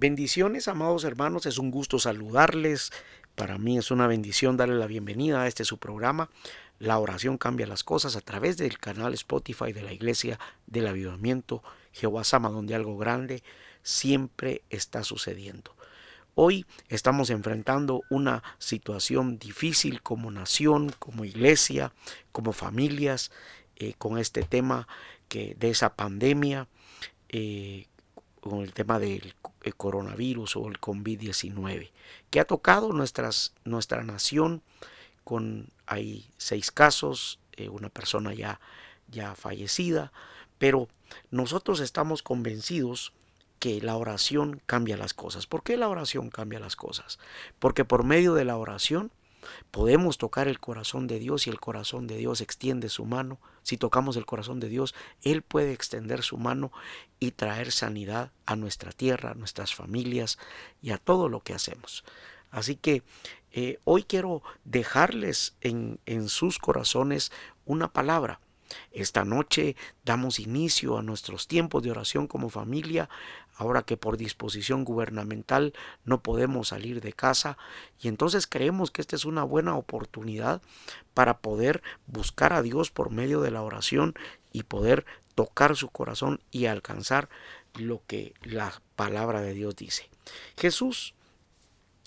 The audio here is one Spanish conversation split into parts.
Bendiciones, amados hermanos, es un gusto saludarles. Para mí es una bendición darle la bienvenida a este su programa. La oración cambia las cosas a través del canal Spotify de la Iglesia del Avivamiento Jehová Sama, donde algo grande siempre está sucediendo. Hoy estamos enfrentando una situación difícil como nación, como iglesia, como familias, eh, con este tema que, de esa pandemia, eh, con el tema del coronavirus o el COVID-19, que ha tocado nuestras, nuestra nación con, hay seis casos, eh, una persona ya, ya fallecida, pero nosotros estamos convencidos que la oración cambia las cosas. ¿Por qué la oración cambia las cosas? Porque por medio de la oración Podemos tocar el corazón de Dios y el corazón de Dios extiende su mano. Si tocamos el corazón de Dios, Él puede extender su mano y traer sanidad a nuestra tierra, a nuestras familias y a todo lo que hacemos. Así que eh, hoy quiero dejarles en, en sus corazones una palabra. Esta noche damos inicio a nuestros tiempos de oración como familia, ahora que por disposición gubernamental no podemos salir de casa y entonces creemos que esta es una buena oportunidad para poder buscar a Dios por medio de la oración y poder tocar su corazón y alcanzar lo que la palabra de Dios dice. Jesús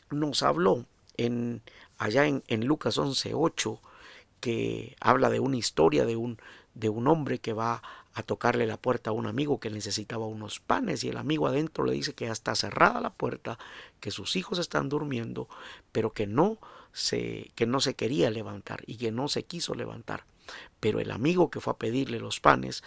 nos habló en allá en, en Lucas 11:8 que habla de una historia de un de un hombre que va a tocarle la puerta a un amigo que necesitaba unos panes y el amigo adentro le dice que ya está cerrada la puerta, que sus hijos están durmiendo, pero que no se que no se quería levantar y que no se quiso levantar. Pero el amigo que fue a pedirle los panes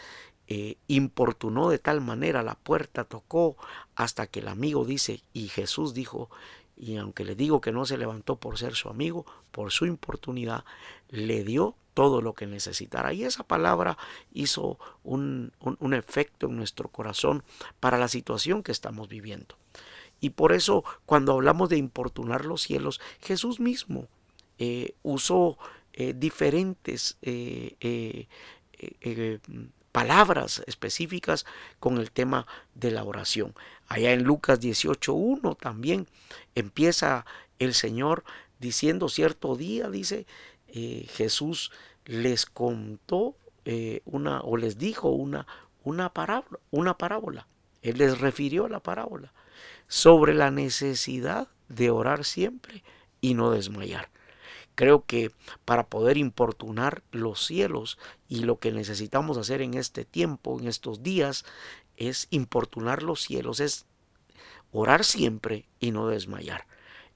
eh, importunó de tal manera la puerta, tocó hasta que el amigo dice, y Jesús dijo, y aunque le digo que no se levantó por ser su amigo, por su importunidad, le dio todo lo que necesitara. Y esa palabra hizo un, efecto en nuestro corazón para la situación que estamos viviendo. Y por eso cuando hablamos de importunar los cielos, Jesús mismo eh, usó eh, diferentes eh, palabras específicas con el tema de la oración. Allá en Lucas 18.1 también empieza el Señor diciendo cierto día, dice, eh, Jesús les contó eh, una o les dijo una, una, parábola, una parábola. Él les refirió la parábola sobre la necesidad de orar siempre y no desmayar. Creo que para poder importunar los cielos y lo que necesitamos hacer en este tiempo, en estos días, es importunar los cielos, es orar siempre y no desmayar.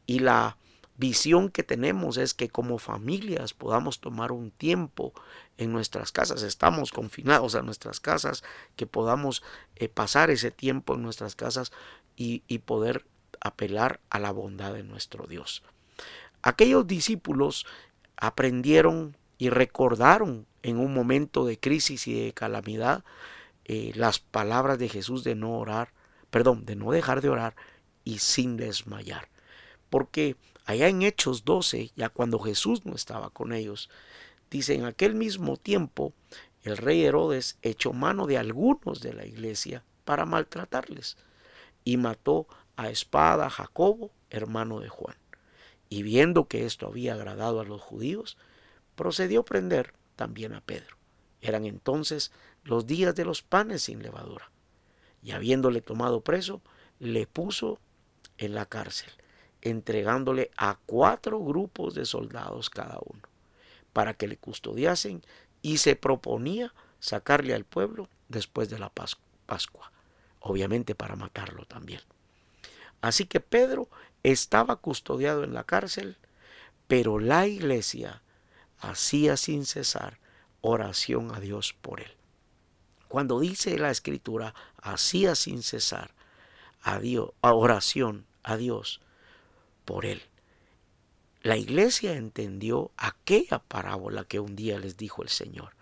Y la visión que tenemos es que como familias podamos tomar un tiempo en nuestras casas, estamos confinados a nuestras casas, que podamos eh, pasar ese tiempo en nuestras casas y, y poder apelar a la bondad de nuestro Dios. Aquellos discípulos aprendieron y recordaron en un momento de crisis y de calamidad eh, las palabras de Jesús de no orar, perdón, de no dejar de orar y sin desmayar. Porque allá en Hechos 12, ya cuando Jesús no estaba con ellos, dice, en aquel mismo tiempo el rey Herodes echó mano de algunos de la iglesia para maltratarles y mató a espada a Jacobo, hermano de Juan y viendo que esto había agradado a los judíos, procedió a prender también a Pedro. Eran entonces los días de los panes sin levadura. Y habiéndole tomado preso, le puso en la cárcel, entregándole a cuatro grupos de soldados cada uno, para que le custodiasen y se proponía sacarle al pueblo después de la Pascua, obviamente para matarlo también. Así que Pedro estaba custodiado en la cárcel, pero la iglesia hacía sin cesar oración a Dios por él. Cuando dice la escritura, hacía sin cesar a Dios, oración a Dios por él. La iglesia entendió aquella parábola que un día les dijo el Señor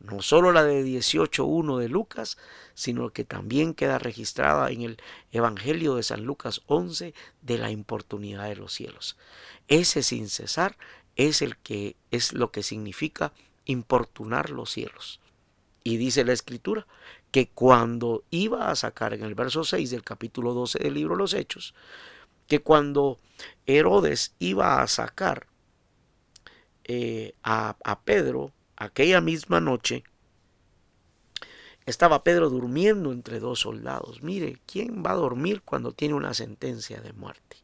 no solo la de 18.1 de Lucas, sino que también queda registrada en el Evangelio de San Lucas 11 de la importunidad de los cielos. Ese sin cesar es el que es lo que significa importunar los cielos. Y dice la escritura que cuando iba a sacar en el verso 6 del capítulo 12 del libro Los Hechos, que cuando Herodes iba a sacar eh, a, a Pedro aquella misma noche, estaba Pedro durmiendo entre dos soldados. Mire, ¿quién va a dormir cuando tiene una sentencia de muerte?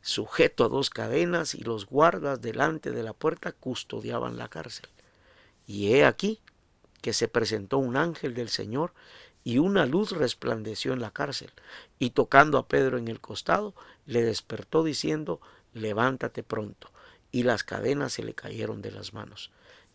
Sujeto a dos cadenas y los guardas delante de la puerta custodiaban la cárcel. Y he aquí que se presentó un ángel del Señor y una luz resplandeció en la cárcel. Y tocando a Pedro en el costado, le despertó diciendo, levántate pronto. Y las cadenas se le cayeron de las manos.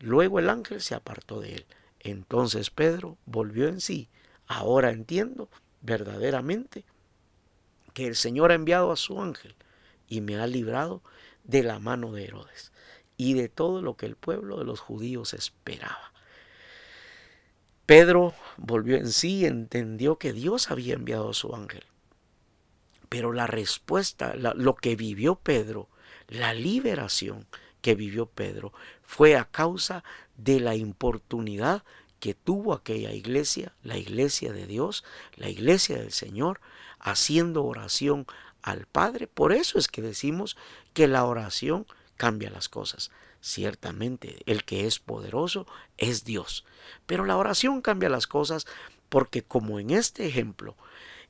luego el ángel se apartó de él. Entonces Pedro volvió en sí. Ahora entiendo verdaderamente que el Señor ha enviado a su ángel y me ha librado de la mano de Herodes y de todo lo que el pueblo de los judíos esperaba. Pedro volvió en sí y entendió que Dios había enviado a su ángel. Pero la respuesta, lo que vivió Pedro, la liberación que vivió Pedro, fue a causa de la importunidad que tuvo aquella iglesia, la iglesia de Dios, la iglesia del Señor, haciendo oración al Padre. Por eso es que decimos que la oración cambia las cosas. Ciertamente, el que es poderoso es Dios. Pero la oración cambia las cosas porque como en este ejemplo,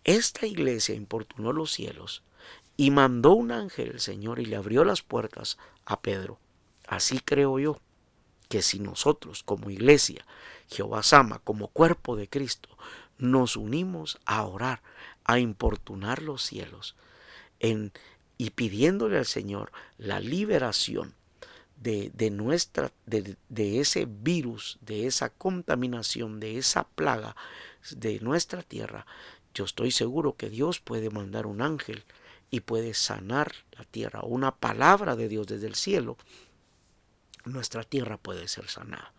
esta iglesia importunó los cielos y mandó un ángel el Señor y le abrió las puertas a Pedro. Así creo yo que si nosotros como iglesia, Jehová Sama, como cuerpo de Cristo, nos unimos a orar, a importunar los cielos, y pidiéndole al Señor la liberación de, de nuestra, de, de ese virus, de esa contaminación, de esa plaga de nuestra tierra, yo estoy seguro que Dios puede mandar un ángel y puede sanar la tierra, una palabra de Dios desde el cielo, nuestra tierra puede ser sanada.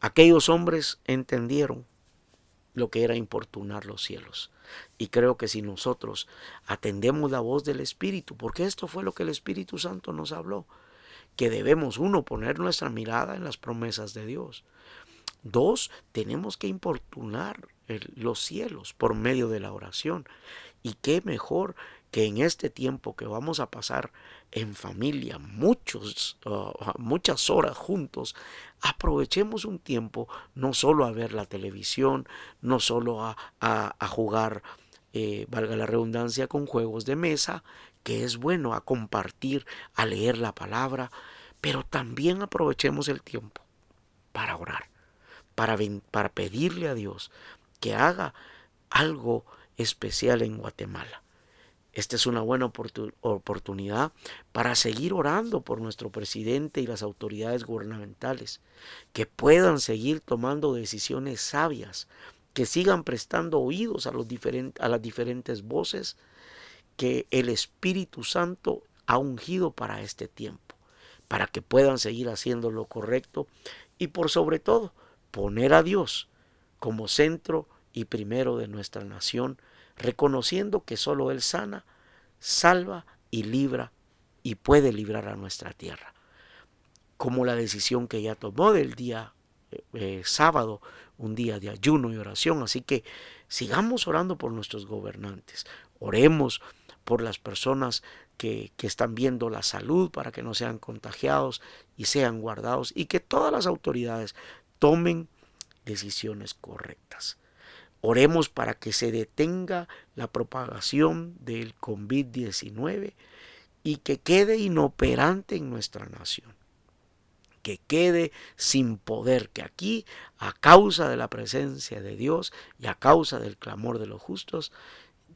Aquellos hombres entendieron lo que era importunar los cielos. Y creo que si nosotros atendemos la voz del Espíritu, porque esto fue lo que el Espíritu Santo nos habló, que debemos, uno, poner nuestra mirada en las promesas de Dios. Dos, tenemos que importunar los cielos por medio de la oración. Y qué mejor que en este tiempo que vamos a pasar en familia, muchos, uh, muchas horas juntos, aprovechemos un tiempo no solo a ver la televisión, no solo a, a, jugar, eh, valga la redundancia, con juegos de mesa, que es bueno, a compartir, a leer la palabra, pero también aprovechemos el tiempo para orar, para, para pedirle a Dios que haga algo especial en Guatemala. Esta es una buena oportunidad para seguir orando por nuestro presidente y las autoridades gubernamentales, que puedan seguir tomando decisiones sabias, que sigan prestando oídos a, las diferentes voces que el Espíritu Santo ha ungido para este tiempo, para que puedan seguir haciendo lo correcto y por sobre todo poner a Dios como centro y primero de nuestra nación reconociendo que solo Él sana, salva y libra y puede librar a nuestra tierra. Como la decisión que ella tomó del día eh, eh, sábado, un día de ayuno y oración. Así que sigamos orando por nuestros gobernantes. Oremos por las personas que, que, están viendo la salud para que no sean contagiados y sean guardados y que todas las autoridades tomen decisiones correctas. Oremos para que se detenga la propagación del COVID-19 y que quede inoperante en nuestra nación. Que quede sin poder, que aquí, a causa de la presencia de Dios y a causa del clamor de los justos,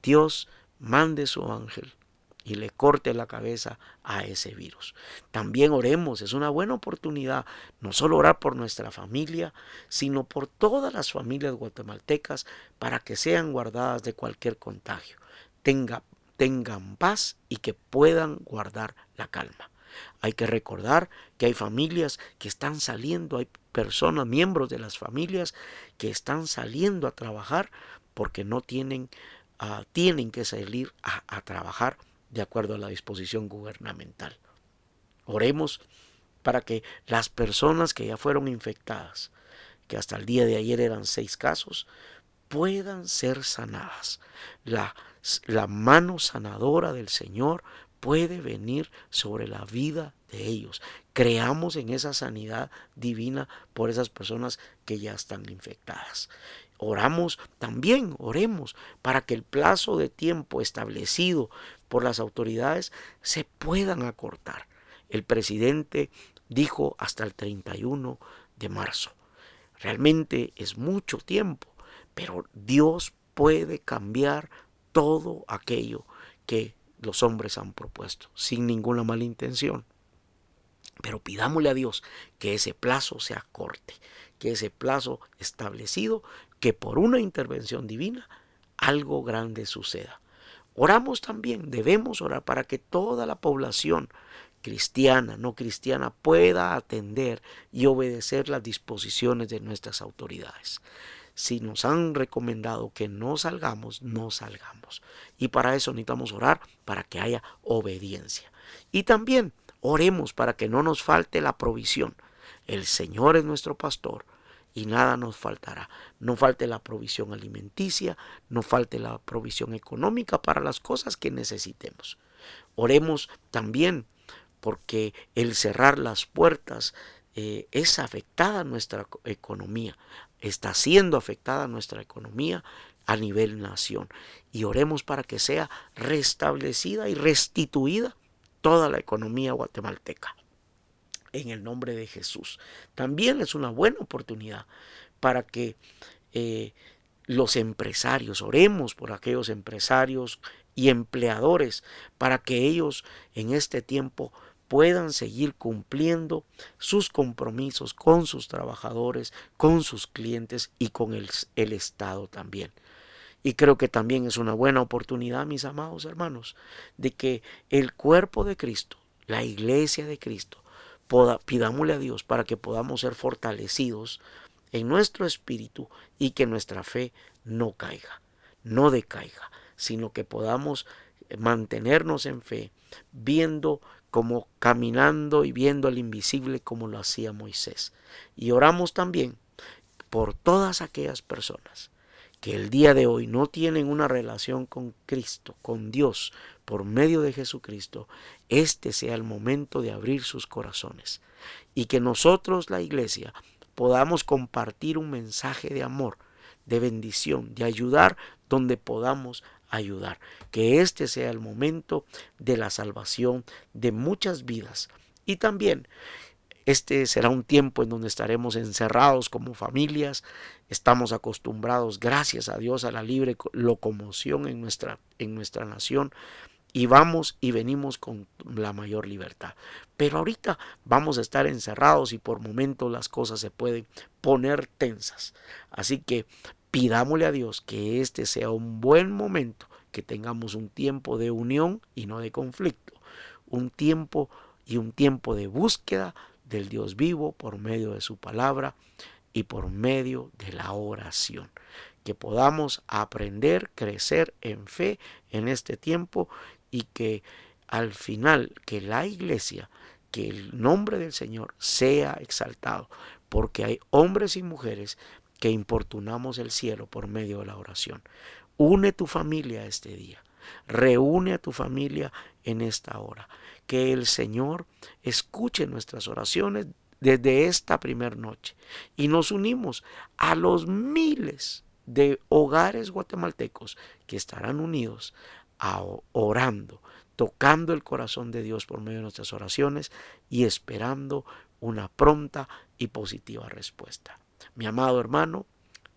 Dios mande su ángel y le corte la cabeza a ese virus. También oremos, es una buena oportunidad no solo orar por nuestra familia, sino por todas las familias guatemaltecas para que sean guardadas de cualquier contagio. Tenga, tengan paz y que puedan guardar la calma. Hay que recordar que hay familias que están saliendo, hay personas, miembros de las familias que están saliendo a trabajar porque no tienen, uh, tienen que salir a trabajar de acuerdo a la disposición gubernamental. Oremos para que las personas que ya fueron infectadas, que hasta el día de ayer eran seis casos, puedan ser sanadas. La, mano sanadora del Señor puede venir sobre la vida de ellos. Creamos en esa sanidad divina por esas personas que ya están infectadas. Oramos también, oremos para que el plazo de tiempo establecido por las autoridades se puedan acortar. El presidente dijo hasta el 31 de marzo. Realmente es mucho tiempo, pero Dios puede cambiar todo aquello que los hombres han propuesto, sin ninguna mala intención. Pero pidámosle a Dios que ese plazo sea corte, que ese plazo establecido, que por una intervención divina algo grande suceda. Oramos también, debemos orar para que toda la población cristiana, no cristiana, pueda atender y obedecer las disposiciones de nuestras autoridades si nos han recomendado que no salgamos, no salgamos. Y para eso necesitamos orar para que haya obediencia. Y también oremos para que no nos falte la provisión. El Señor es nuestro pastor y nada nos faltará. No falte la provisión alimenticia, no falte la provisión económica para las cosas que necesitemos. Oremos también porque el cerrar las puertas eh, es afectada nuestra economía está siendo afectada nuestra economía a nivel nación. Y oremos para que sea restablecida y restituida toda la economía guatemalteca. En el nombre de Jesús. También es una buena oportunidad para que eh, los empresarios, oremos por aquellos empresarios y empleadores, para que ellos en este tiempo puedan seguir cumpliendo sus compromisos con sus trabajadores, con sus clientes y con el, el, Estado también. Y creo que también es una buena oportunidad, mis amados hermanos, de que el cuerpo de Cristo, la iglesia de Cristo, pidámosle a Dios para que podamos ser fortalecidos en nuestro espíritu y que nuestra fe no caiga, no decaiga, sino que podamos mantenernos en fe, viendo como caminando y viendo al invisible como lo hacía Moisés. Y oramos también por todas aquellas personas que el día de hoy no tienen una relación con Cristo, con Dios, por medio de Jesucristo, este sea el momento de abrir sus corazones y que nosotros, la iglesia, podamos compartir un mensaje de amor, de bendición, de ayudar donde podamos ayudar. Que este sea el momento de la salvación de muchas vidas. Y también este será un tiempo en donde estaremos encerrados como familias. Estamos acostumbrados, gracias a Dios, a la libre locomoción en nuestra, en nuestra nación. Y vamos y venimos con la mayor libertad. Pero ahorita vamos a estar encerrados y por momentos las cosas se pueden poner tensas. Así que pidámosle a Dios que este sea un buen momento, que tengamos un tiempo de unión y no de conflicto, un tiempo y un tiempo de búsqueda del Dios vivo por medio de su palabra y por medio de la oración. Que podamos aprender, crecer en fe en este tiempo y que al final que la iglesia, que el nombre del Señor sea exaltado, porque hay hombres y mujeres que importunamos el cielo por medio de la oración. Une tu familia este día. Reúne a tu familia en esta hora. Que el Señor escuche nuestras oraciones desde esta primera noche. Y nos unimos a los miles de hogares guatemaltecos que estarán unidos a, orando, tocando el corazón de Dios por medio de nuestras oraciones y esperando una pronta y positiva respuesta. Mi amado hermano,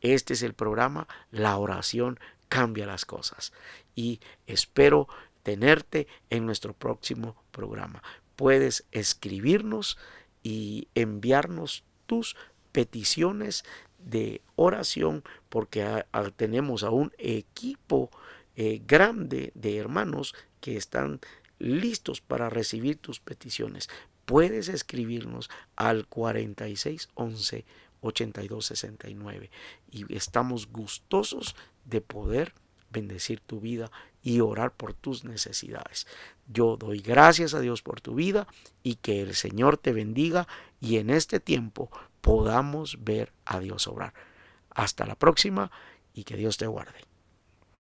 este es el programa La oración cambia las cosas. Y espero tenerte en nuestro próximo programa. Puedes escribirnos y enviarnos tus peticiones de oración porque tenemos a un equipo eh, grande de hermanos que están listos para recibir tus peticiones. Puedes escribirnos al 4611 8269 y estamos gustosos de poder bendecir tu vida y orar por tus necesidades. Yo doy gracias a Dios por tu vida y que el Señor te bendiga y en este tiempo podamos ver a Dios obrar. Hasta la próxima y que Dios te guarde.